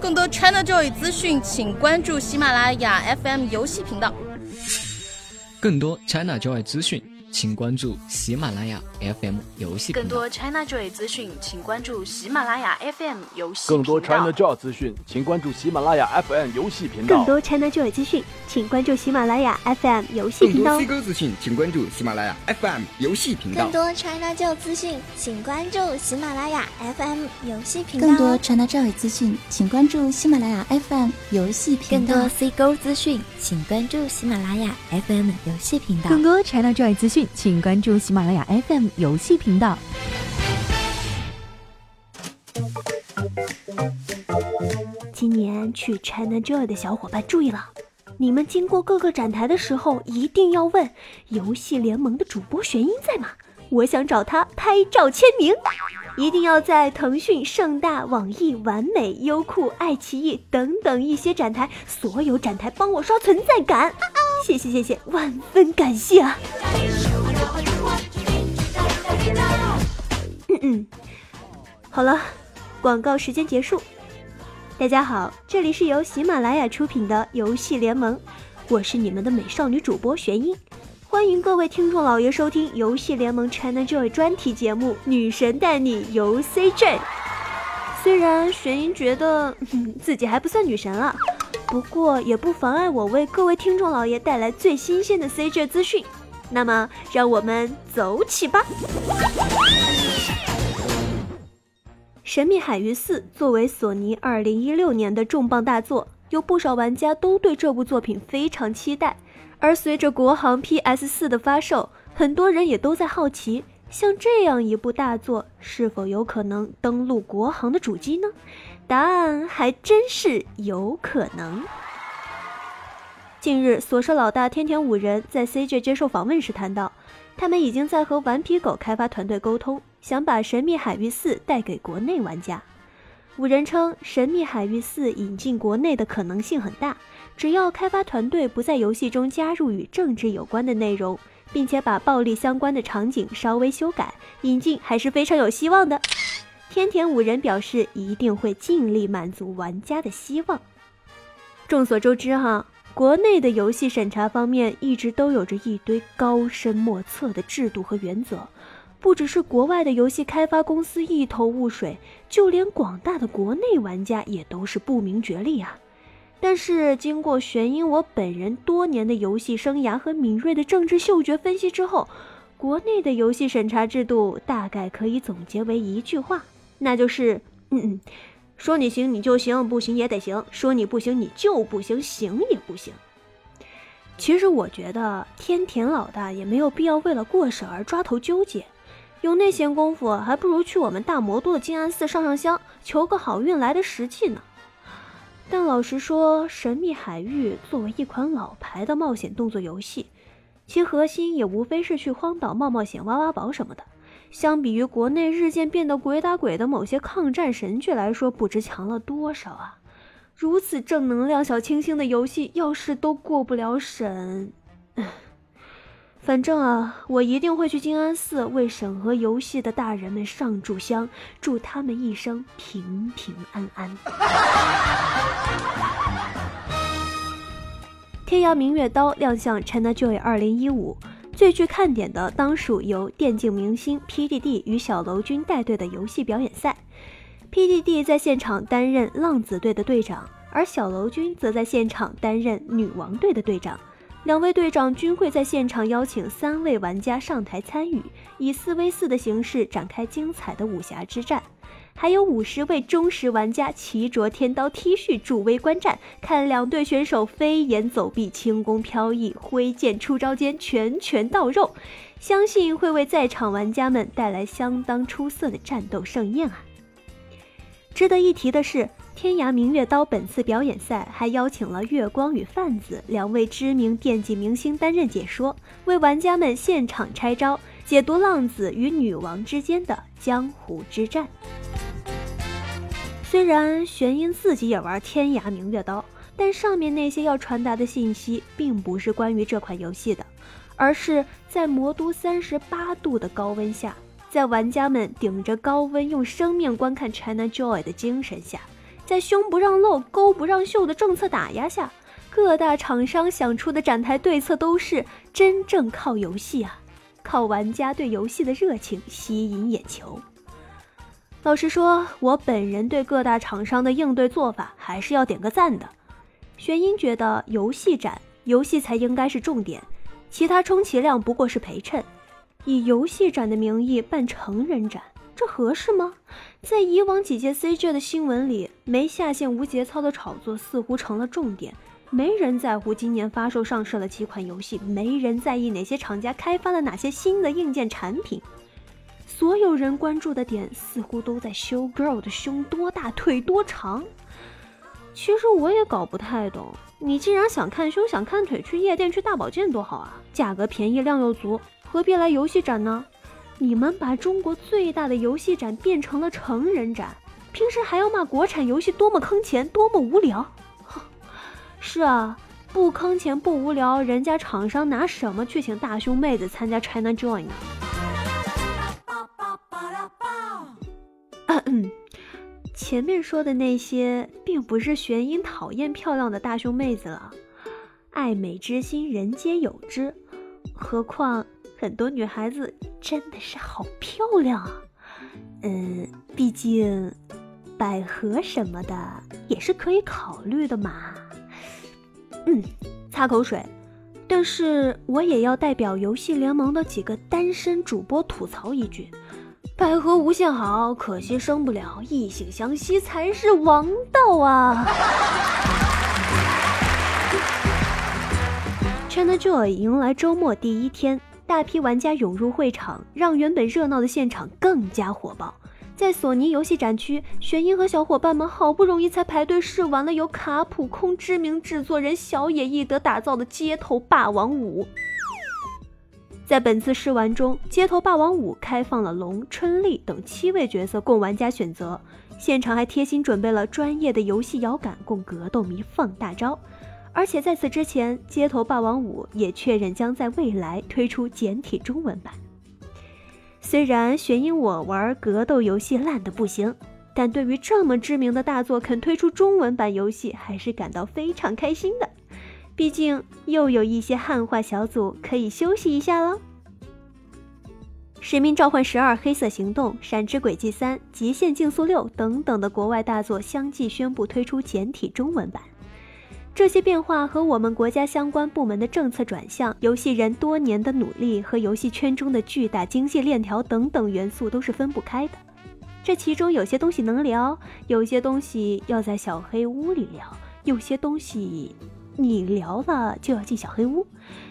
更多 ChinaJoy 资讯，请关注喜马拉雅 FM 游戏频道。更多 ChinaJoy 资讯。请关注喜马拉雅 FM 游戏更多 ChinaJoy 资讯，请关注喜马拉雅 FM 游戏更多 ChinaJoy 资讯，请关注喜马拉雅 FM 游戏频道。更多 ChinaJoy 资讯，请关注喜马拉雅 FM 游戏频道。更多 C 哥资讯，请关注喜马拉雅 FM 游戏频道。更多 ChinaJoy 资讯，请关注喜马拉雅 FM 游戏频道。更多 ChinaJoy 资讯，请关注喜马拉雅 FM 游戏频道。更多 C 哥资讯，请关注喜马拉雅 FM 游戏频道。更多 ChinaJoy 资讯，请关注。喜马拉雅 FM 游戏频道。今年去 ChinaJoy 的小伙伴注意了，你们经过各个展台的时候，一定要问游戏联盟的主播玄音在吗？我想找他拍照签名。一定要在腾讯、盛大、网易、完美、优酷、爱奇艺等等一些展台，所有展台帮我刷存在感。谢谢谢谢，万分感谢啊！嗯，好了，广告时间结束。大家好，这里是由喜马拉雅出品的游戏联盟，我是你们的美少女主播玄音，欢迎各位听众老爷收听游戏联盟 ChinaJoy 专题节目《女神带你游 CJ》。虽然玄音觉得 自己还不算女神了，不过也不妨碍我为各位听众老爷带来最新鲜的 CJ 资讯。那么，让我们走起吧！《神秘海域四》作为索尼2016年的重磅大作，有不少玩家都对这部作品非常期待。而随着国行 PS4 的发售，很多人也都在好奇，像这样一部大作是否有可能登陆国行的主机呢？答案还真是有可能。近日，索社老大天田五人在 CJ 接受访问时谈到，他们已经在和顽皮狗开发团队沟通。想把《神秘海域四》带给国内玩家，五人称《神秘海域四》引进国内的可能性很大，只要开发团队不在游戏中加入与政治有关的内容，并且把暴力相关的场景稍微修改，引进还是非常有希望的。天田五人表示一定会尽力满足玩家的希望。众所周知，哈，国内的游戏审查方面一直都有着一堆高深莫测的制度和原则。不只是国外的游戏开发公司一头雾水，就连广大的国内玩家也都是不明觉厉啊！但是经过玄音我本人多年的游戏生涯和敏锐的政治嗅觉分析之后，国内的游戏审查制度大概可以总结为一句话，那就是：嗯嗯，说你行你就行，不行也得行；说你不行你就不行，行也不行。其实我觉得天田老大也没有必要为了过审而抓头纠结。有那闲工夫，还不如去我们大魔都的静安寺上上香，求个好运来的实际呢。但老实说，《神秘海域》作为一款老牌的冒险动作游戏，其核心也无非是去荒岛冒冒险、挖挖宝什么的。相比于国内日渐变得鬼打鬼的某些抗战神剧来说，不知强了多少啊！如此正能量、小清新的游戏，要是都过不了审，反正啊，我一定会去静安寺为审核游戏的大人们上炷香，祝他们一生平平安安。天涯明月刀亮相 ChinaJoy 2015，最具看点的当属由电竞明星 PDD 与小楼君带队的游戏表演赛。PDD 在现场担任浪子队的队长，而小楼君则在现场担任女王队的队长。两位队长均会在现场邀请三位玩家上台参与，以四 v 四的形式展开精彩的武侠之战。还有五十位忠实玩家齐着天刀 T 恤助威观战，看两队选手飞檐走壁、轻功飘逸、挥剑出招间拳拳到肉，相信会为在场玩家们带来相当出色的战斗盛宴啊！值得一提的是。天涯明月刀本次表演赛还邀请了月光与贩子两位知名电竞明星担任解说，为玩家们现场拆招，解读浪子与女王之间的江湖之战。虽然玄音自己也玩天涯明月刀，但上面那些要传达的信息并不是关于这款游戏的，而是在魔都三十八度的高温下。在玩家们顶着高温用生命观看 China Joy 的精神下，在胸不让露、沟不让秀的政策打压下，各大厂商想出的展台对策都是真正靠游戏啊，靠玩家对游戏的热情吸引眼球。老实说，我本人对各大厂商的应对做法还是要点个赞的。玄音觉得游戏展，游戏才应该是重点，其他充其量不过是陪衬。以游戏展的名义办成人展，这合适吗？在以往几届 CJ 的新闻里，没下线、无节操的炒作似乎成了重点。没人在乎今年发售上市了几款游戏，没人在意哪些厂家开发了哪些新的硬件产品。所有人关注的点似乎都在秀 Girl 的胸多大、腿多长。其实我也搞不太懂，你既然想看胸、想看腿，去夜店、去大保健多好啊，价格便宜、量又足。何必来游戏展呢？你们把中国最大的游戏展变成了成人展，平时还要骂国产游戏多么坑钱、多么无聊。哼 是啊，不坑钱不无聊，人家厂商拿什么去请大胸妹子参加 China Joy 呢？前面说的那些，并不是玄音讨厌漂亮的大胸妹子了，爱美之心人皆有之，何况。很多女孩子真的是好漂亮啊，嗯，毕竟百合什么的也是可以考虑的嘛。嗯，擦口水，但是我也要代表游戏联盟的几个单身主播吐槽一句：百合无限好，可惜生不了，异性相吸才是王道啊。ChinaJoy 迎来周末第一天。大批玩家涌入会场，让原本热闹的现场更加火爆。在索尼游戏展区，玄音和小伙伴们好不容易才排队试玩了由卡普空知名制作人小野义德打造的《街头霸王五》。在本次试玩中，《街头霸王五》开放了龙、春丽等七位角色供玩家选择，现场还贴心准备了专业的游戏摇杆供格斗迷放大招。而且在此之前，《街头霸王五》也确认将在未来推出简体中文版。虽然玄音我玩格斗游戏烂的不行，但对于这么知名的大作肯推出中文版游戏，还是感到非常开心的。毕竟又有一些汉化小组可以休息一下了。《使命召唤十二：黑色行动》《闪之轨迹三》《极限竞速六》等等的国外大作相继宣布推出简体中文版。这些变化和我们国家相关部门的政策转向、游戏人多年的努力和游戏圈中的巨大经济链条等等元素都是分不开的。这其中有些东西能聊，有些东西要在小黑屋里聊，有些东西你聊了就要进小黑屋。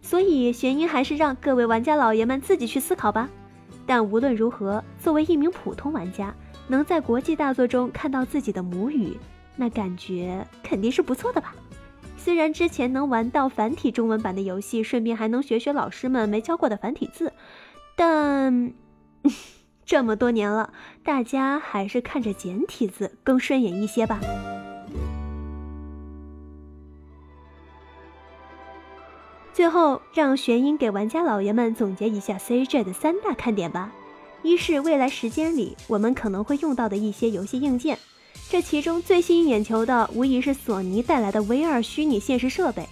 所以玄音还是让各位玩家老爷们自己去思考吧。但无论如何，作为一名普通玩家，能在国际大作中看到自己的母语，那感觉肯定是不错的吧。虽然之前能玩到繁体中文版的游戏，顺便还能学学老师们没教过的繁体字，但 这么多年了，大家还是看着简体字更顺眼一些吧。最后，让玄音给玩家老爷们总结一下 CJ 的三大看点吧：一是未来时间里我们可能会用到的一些游戏硬件。这其中最吸引眼球的，无疑是索尼带来的 VR 虚拟现实设备；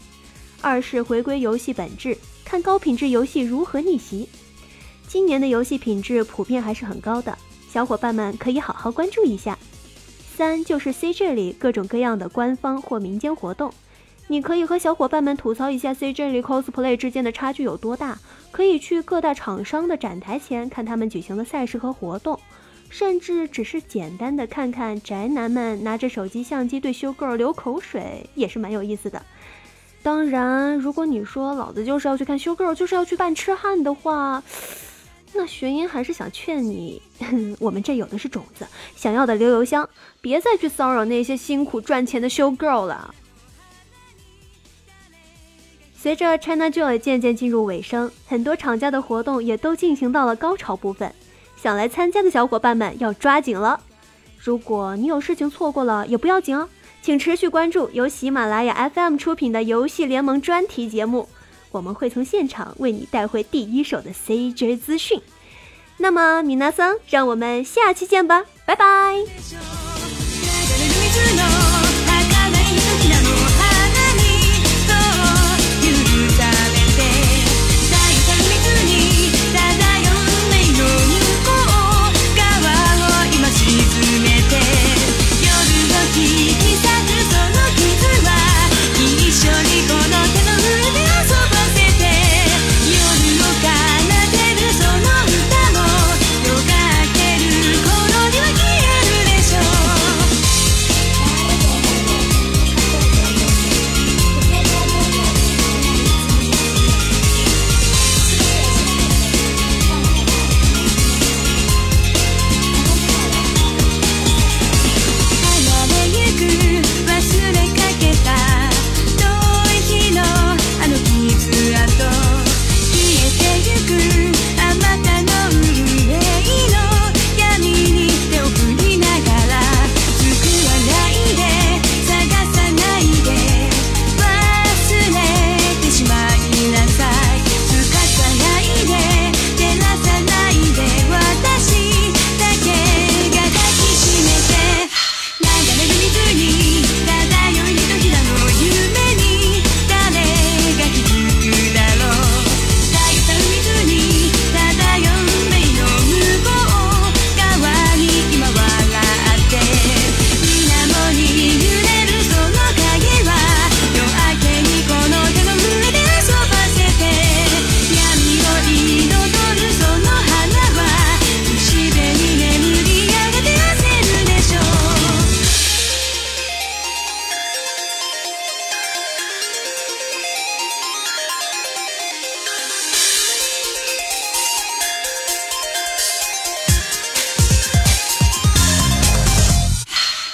二是回归游戏本质，看高品质游戏如何逆袭。今年的游戏品质普遍还是很高的，小伙伴们可以好好关注一下。三就是 CG 里各种各样的官方或民间活动，你可以和小伙伴们吐槽一下 CG 里 cosplay 之间的差距有多大，可以去各大厂商的展台前看他们举行的赛事和活动。甚至只是简单的看看宅男们拿着手机相机对修 girl 流口水，也是蛮有意思的。当然，如果你说老子就是要去看修 girl，就是要去扮痴汉的话，那玄音还是想劝你，我们这有的是种子，想要的留邮箱，别再去骚扰那些辛苦赚钱的修 girl 了。随着 China Joy 渐渐进入尾声，很多厂家的活动也都进行到了高潮部分。想来参加的小伙伴们要抓紧了。如果你有事情错过了，也不要紧哦，请持续关注由喜马拉雅 FM 出品的游戏联盟专题节目，我们会从现场为你带回第一手的 CJ 资讯。那么米娜桑，让我们下期见吧，拜拜。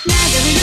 Marguerite.